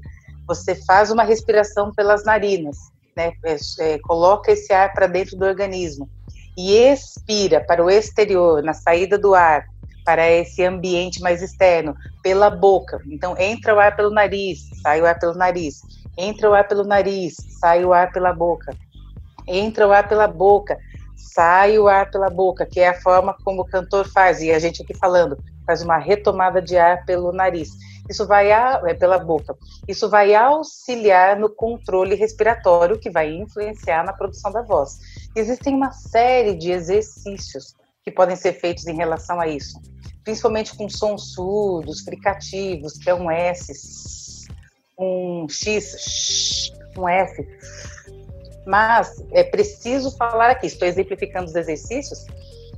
Você faz uma respiração pelas narinas, né, é, é, coloca esse ar para dentro do organismo e expira para o exterior, na saída do ar, para esse ambiente mais externo, pela boca. Então, entra o ar pelo nariz, sai o ar pelo nariz. Entra o ar pelo nariz, sai o ar pela boca. Entra o ar pela boca, sai o ar pela boca, que é a forma como o cantor faz, e a gente aqui falando, faz uma retomada de ar pelo nariz. Isso vai a, é pela boca. Isso vai auxiliar no controle respiratório, que vai influenciar na produção da voz. Existem uma série de exercícios que podem ser feitos em relação a isso, principalmente com sons surdos, fricativos, que é um S, um X, um F. Mas é preciso falar aqui, estou exemplificando os exercícios,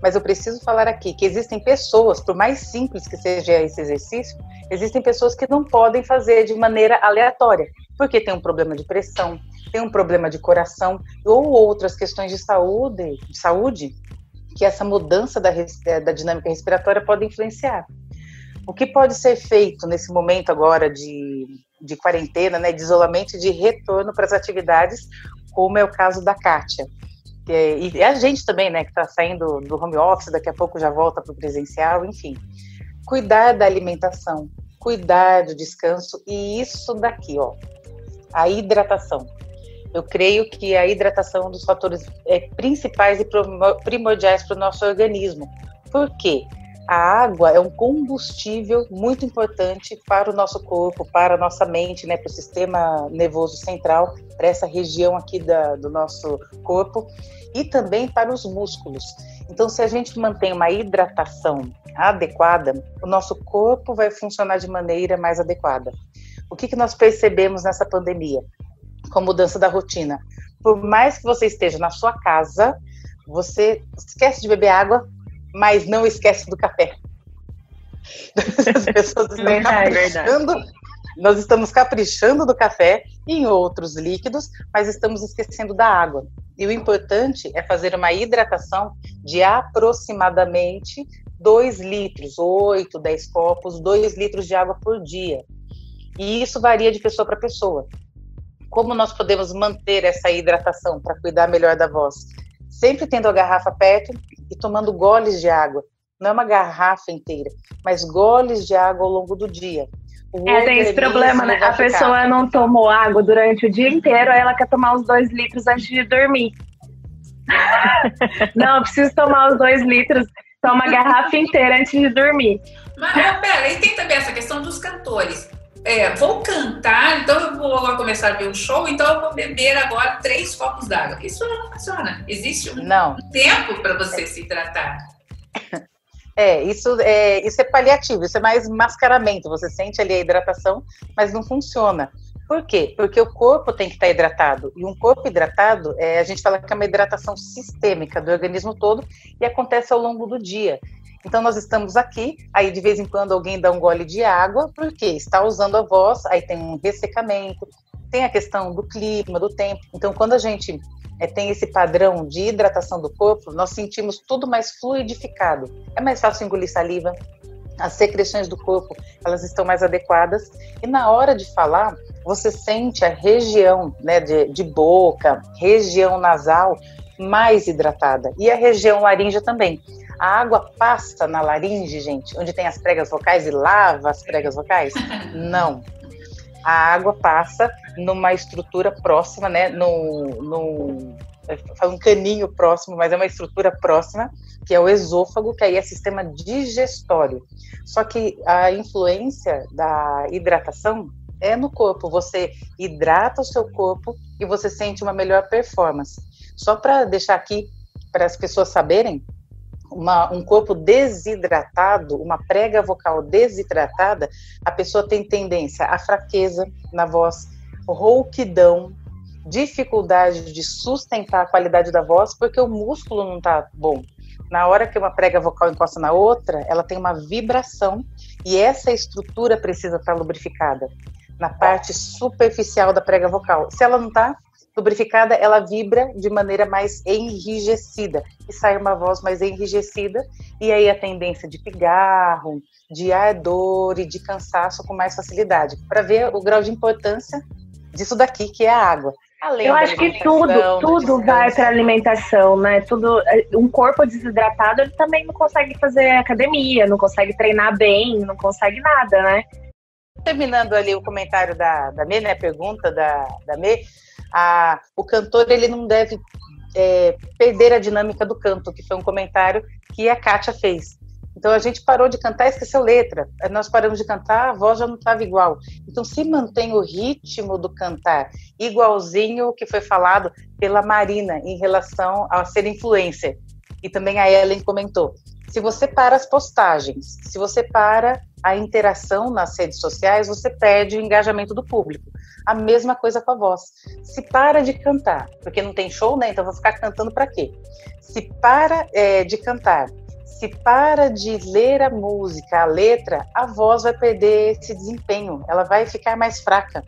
mas eu preciso falar aqui que existem pessoas, por mais simples que seja esse exercício, existem pessoas que não podem fazer de maneira aleatória, porque tem um problema de pressão, tem um problema de coração ou outras questões de saúde, de saúde que essa mudança da, da dinâmica respiratória pode influenciar. O que pode ser feito nesse momento agora de, de quarentena, né, de isolamento e de retorno para as atividades, como é o caso da Kátia? É, e a gente também, né, que está saindo do home office, daqui a pouco já volta para o presencial, enfim. Cuidar da alimentação, cuidar do descanso e isso daqui, ó, a hidratação. Eu creio que a hidratação é um dos fatores é, principais e primordiais para o nosso organismo. Por quê? A água é um combustível muito importante para o nosso corpo, para a nossa mente, né, para o sistema nervoso central, para essa região aqui da, do nosso corpo e também para os músculos. Então, se a gente mantém uma hidratação adequada, o nosso corpo vai funcionar de maneira mais adequada. O que, que nós percebemos nessa pandemia? Com a mudança da rotina. Por mais que você esteja na sua casa, você esquece de beber água, mas não esquece do café. As pessoas estão verdade, caprichando, verdade. nós estamos caprichando do café e em outros líquidos, mas estamos esquecendo da água. E o importante é fazer uma hidratação de aproximadamente 2 litros, 8, 10 copos, 2 litros de água por dia. E isso varia de pessoa para pessoa. Como nós podemos manter essa hidratação para cuidar melhor da voz? Sempre tendo a garrafa perto e tomando goles de água. Não é uma garrafa inteira, mas goles de água ao longo do dia. O é, tem esse problema, né? A pessoa não tomou água durante o dia inteiro, aí ela quer tomar os dois litros antes de dormir. não, preciso tomar os dois litros, toma a garrafa inteira antes de dormir. Mas, pera, e tem também essa questão dos cantores. É, vou cantar, então eu vou agora começar a ver um show, então eu vou beber agora três copos d'água. Isso não funciona. Existe um não. tempo para você se tratar. É, isso é, isso é paliativo, isso é mais mascaramento. Você sente ali a hidratação, mas não funciona. Por quê? Porque o corpo tem que estar hidratado. E um corpo hidratado, é, a gente fala que é uma hidratação sistêmica do organismo todo e acontece ao longo do dia. Então nós estamos aqui, aí de vez em quando alguém dá um gole de água, porque está usando a voz, aí tem um ressecamento, tem a questão do clima, do tempo. Então quando a gente é, tem esse padrão de hidratação do corpo, nós sentimos tudo mais fluidificado. É mais fácil engolir saliva, as secreções do corpo elas estão mais adequadas e na hora de falar você sente a região né, de, de boca, região nasal mais hidratada e a região laríngea também. A água passa na laringe, gente, onde tem as pregas vocais e lava as pregas vocais? Não. A água passa numa estrutura próxima, né? No, no um caninho próximo, mas é uma estrutura próxima, que é o esôfago, que aí é sistema digestório. Só que a influência da hidratação é no corpo. Você hidrata o seu corpo e você sente uma melhor performance. Só para deixar aqui para as pessoas saberem, uma, um corpo desidratado, uma prega vocal desidratada, a pessoa tem tendência à fraqueza na voz, rouquidão, dificuldade de sustentar a qualidade da voz, porque o músculo não está bom. Na hora que uma prega vocal encosta na outra, ela tem uma vibração e essa estrutura precisa estar tá lubrificada na parte superficial da prega vocal. Se ela não está, lubrificada, ela vibra de maneira mais enrijecida e sai uma voz mais enrijecida e aí a tendência de pigarro, de ardor e de cansaço com mais facilidade, para ver o grau de importância disso daqui que é a água. Além eu acho que tudo, tudo vai para alimentação, né? Tudo, é, um corpo desidratado ele também não consegue fazer academia, não consegue treinar bem, não consegue nada, né? Terminando ali o comentário da, da Mê, né? A pergunta da, da Mê, a, o cantor ele não deve é, perder a dinâmica do canto, que foi um comentário que a Kátia fez. Então a gente parou de cantar esqueceu letra. Nós paramos de cantar, a voz já não estava igual. Então se mantém o ritmo do cantar, igualzinho o que foi falado pela Marina em relação a ser influencer. E também a Ellen comentou. Se você para as postagens, se você para a interação nas redes sociais, você perde o engajamento do público. A mesma coisa com a voz. Se para de cantar, porque não tem show, né? Então vou ficar cantando para quê? Se para é, de cantar se para de ler a música, a letra, a voz vai perder esse desempenho, ela vai ficar mais fraca,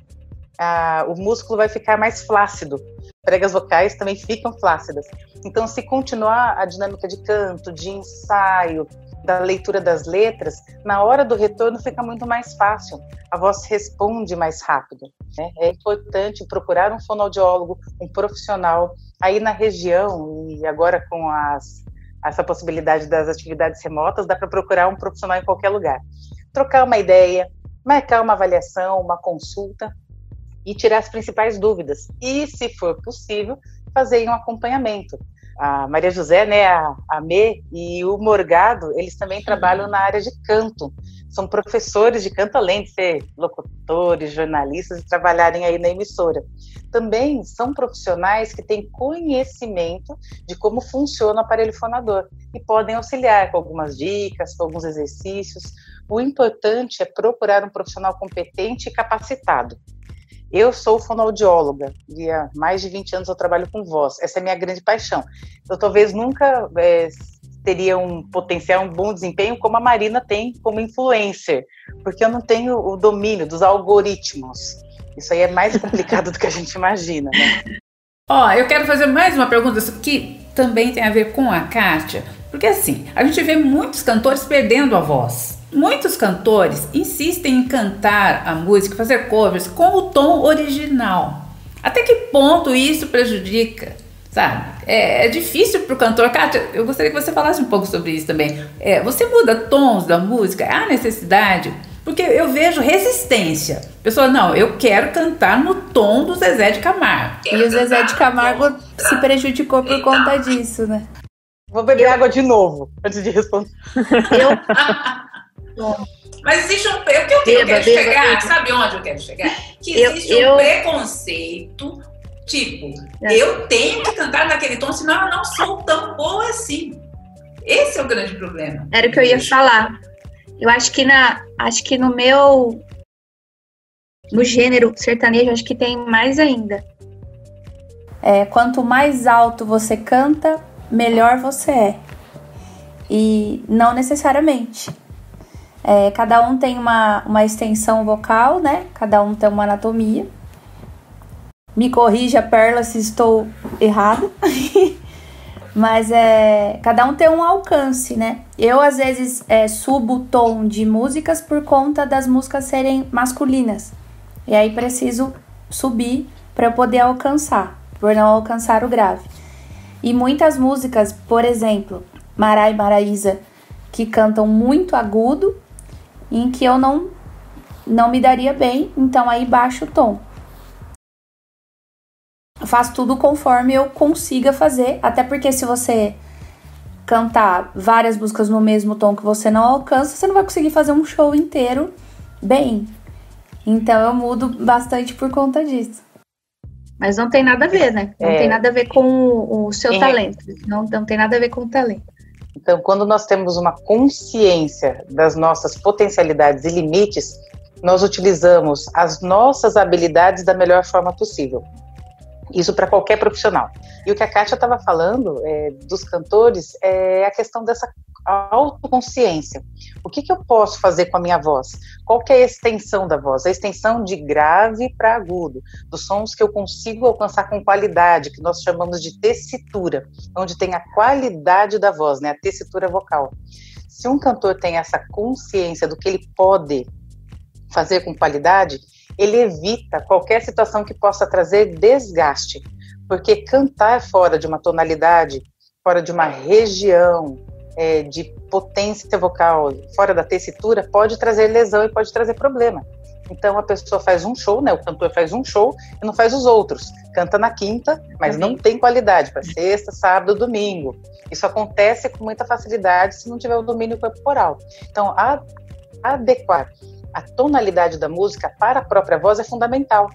ah, o músculo vai ficar mais flácido, pregas vocais também ficam flácidas. Então, se continuar a dinâmica de canto, de ensaio, da leitura das letras, na hora do retorno fica muito mais fácil, a voz responde mais rápido. Né? É importante procurar um fonoaudiólogo, um profissional aí na região e agora com as essa possibilidade das atividades remotas, dá para procurar um profissional em qualquer lugar. Trocar uma ideia, marcar uma avaliação, uma consulta e tirar as principais dúvidas. E, se for possível, fazer um acompanhamento. A Maria José, né, a, a Mê e o Morgado, eles também trabalham na área de canto são professores de canto, além de ser locutores, jornalistas e trabalharem aí na emissora. Também são profissionais que têm conhecimento de como funciona o aparelho fonador e podem auxiliar com algumas dicas, com alguns exercícios. O importante é procurar um profissional competente e capacitado. Eu sou fonoaudióloga e há mais de 20 anos eu trabalho com voz. Essa é a minha grande paixão. Eu talvez nunca é, teria um potencial, um bom desempenho, como a Marina tem como influencer, porque eu não tenho o domínio dos algoritmos. Isso aí é mais complicado do que a gente imagina, né? Ó, eu quero fazer mais uma pergunta que também tem a ver com a Kátia, porque assim, a gente vê muitos cantores perdendo a voz. Muitos cantores insistem em cantar a música, fazer covers com o tom original. Até que ponto isso prejudica sabe? É, é difícil para o cantor. Kátia, eu gostaria que você falasse um pouco sobre isso também. É, você muda tons da música? Há necessidade? Porque eu vejo resistência. Pessoa, não, eu quero cantar no tom do Zezé de Camargo. E o Zezé de Camargo se prejudicou por conta disso, né? Vou beber água de novo, antes de responder. Eu... Mas existe um. O que eu, quero beba, chegar, beba. sabe onde eu quero chegar? Que existe eu, um preconceito Tipo, é. eu tenho que cantar naquele tom, senão eu não sou tão boa assim. Esse é o grande problema. Era o que eu ia falar. Eu acho que na, acho que no meu no gênero sertanejo acho que tem mais ainda. É, quanto mais alto você canta, melhor você é. E não necessariamente. É, cada um tem uma, uma extensão vocal, né? Cada um tem uma anatomia. Me corrija, Perla, se estou errado. Mas é, cada um tem um alcance, né? Eu, às vezes, é, subo o tom de músicas por conta das músicas serem masculinas. E aí preciso subir para eu poder alcançar, por não alcançar o grave. E muitas músicas, por exemplo, Marai e Maraísa, que cantam muito agudo, em que eu não, não me daria bem, então aí baixo o tom faço tudo conforme eu consiga fazer, até porque se você cantar várias músicas no mesmo tom que você não alcança, você não vai conseguir fazer um show inteiro bem. Então eu mudo bastante por conta disso. Mas não tem nada a ver, né? Não é. tem nada a ver com o seu é. talento. Não, não tem nada a ver com o talento. Então, quando nós temos uma consciência das nossas potencialidades e limites, nós utilizamos as nossas habilidades da melhor forma possível. Isso para qualquer profissional. E o que a Kátia estava falando é, dos cantores é a questão dessa autoconsciência. O que, que eu posso fazer com a minha voz? Qual que é a extensão da voz? A extensão de grave para agudo, dos sons que eu consigo alcançar com qualidade, que nós chamamos de tessitura, onde tem a qualidade da voz, né, a tessitura vocal. Se um cantor tem essa consciência do que ele pode fazer com qualidade, ele evita qualquer situação que possa trazer desgaste, porque cantar fora de uma tonalidade, fora de uma região é, de potência vocal, fora da tessitura, pode trazer lesão e pode trazer problema. Então a pessoa faz um show, né? O cantor faz um show e não faz os outros. Canta na quinta, mas não tem qualidade para sexta, sábado, domingo. Isso acontece com muita facilidade se não tiver o domínio corporal. Então, a, adequar a tonalidade da música para a própria voz é fundamental.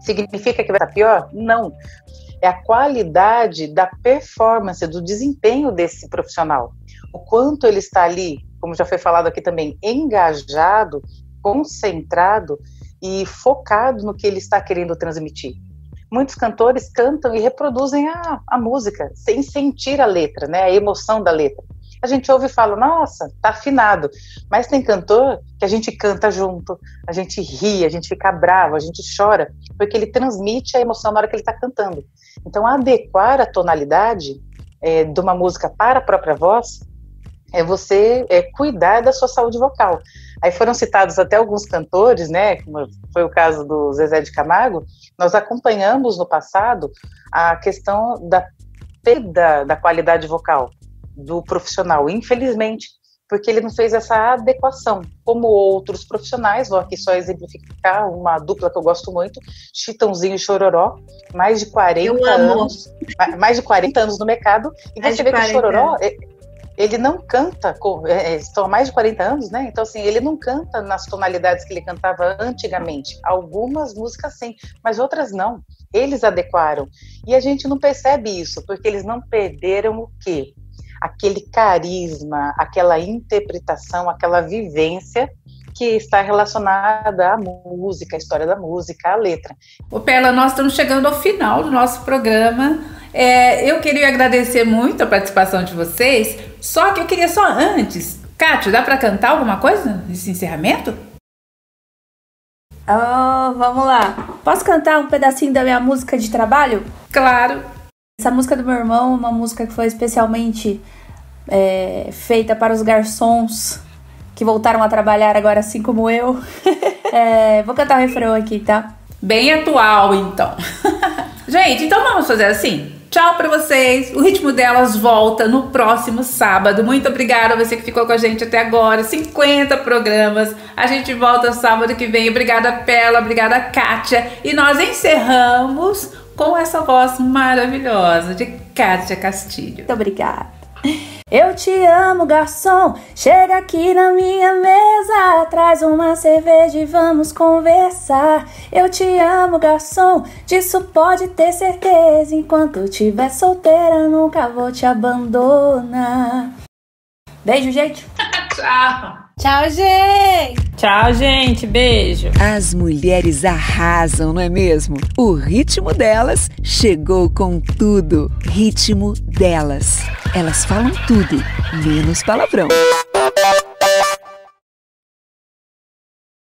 Significa que vai estar pior? Não. É a qualidade da performance, do desempenho desse profissional. O quanto ele está ali, como já foi falado aqui também, engajado, concentrado e focado no que ele está querendo transmitir. Muitos cantores cantam e reproduzem a, a música sem sentir a letra, né, a emoção da letra a gente ouve e fala, nossa, tá afinado. Mas tem cantor que a gente canta junto, a gente ri, a gente fica bravo, a gente chora, porque ele transmite a emoção na hora que ele está cantando. Então, adequar a tonalidade é, de uma música para a própria voz é você é, cuidar da sua saúde vocal. Aí foram citados até alguns cantores, né, como foi o caso do Zezé de Camargo, nós acompanhamos no passado a questão da perda da qualidade vocal do profissional, infelizmente, porque ele não fez essa adequação, como outros profissionais, vou aqui só exemplificar uma dupla que eu gosto muito, Chitãozinho e Chororó, mais de 40 anos, mais de 40 anos no mercado, e mais você vê que o Chororó, ele não canta, é, é, estão há mais de 40 anos, né? Então, assim, ele não canta nas tonalidades que ele cantava antigamente. Algumas músicas sim, mas outras não. Eles adequaram. E a gente não percebe isso, porque eles não perderam o quê? Aquele carisma, aquela interpretação, aquela vivência que está relacionada à música, à história da música, à letra. O Pela, nós estamos chegando ao final do nosso programa. É, eu queria agradecer muito a participação de vocês, só que eu queria só antes. Kátia, dá para cantar alguma coisa nesse encerramento? Oh, vamos lá. Posso cantar um pedacinho da minha música de trabalho? Claro. Essa música do meu irmão, uma música que foi especialmente é, feita para os garçons que voltaram a trabalhar agora, assim como eu. é, vou cantar o refrão aqui, tá? Bem atual, então. Gente, então vamos fazer assim. Tchau para vocês. O ritmo delas volta no próximo sábado. Muito obrigada a você que ficou com a gente até agora. 50 programas. A gente volta sábado que vem. Obrigada, Pela. Obrigada, Kátia. E nós encerramos com essa voz maravilhosa de Kátia Castilho. Muito obrigada. Eu te amo, garçom. Chega aqui na minha mesa, traz uma cerveja e vamos conversar. Eu te amo, garçom. Disso pode ter certeza. Enquanto eu tiver solteira, nunca vou te abandonar. Beijo, gente. Tchau. Tchau, gente! Tchau, gente. Beijo. As mulheres arrasam, não é mesmo? O ritmo delas chegou com tudo. Ritmo delas. Elas falam tudo, menos palavrão.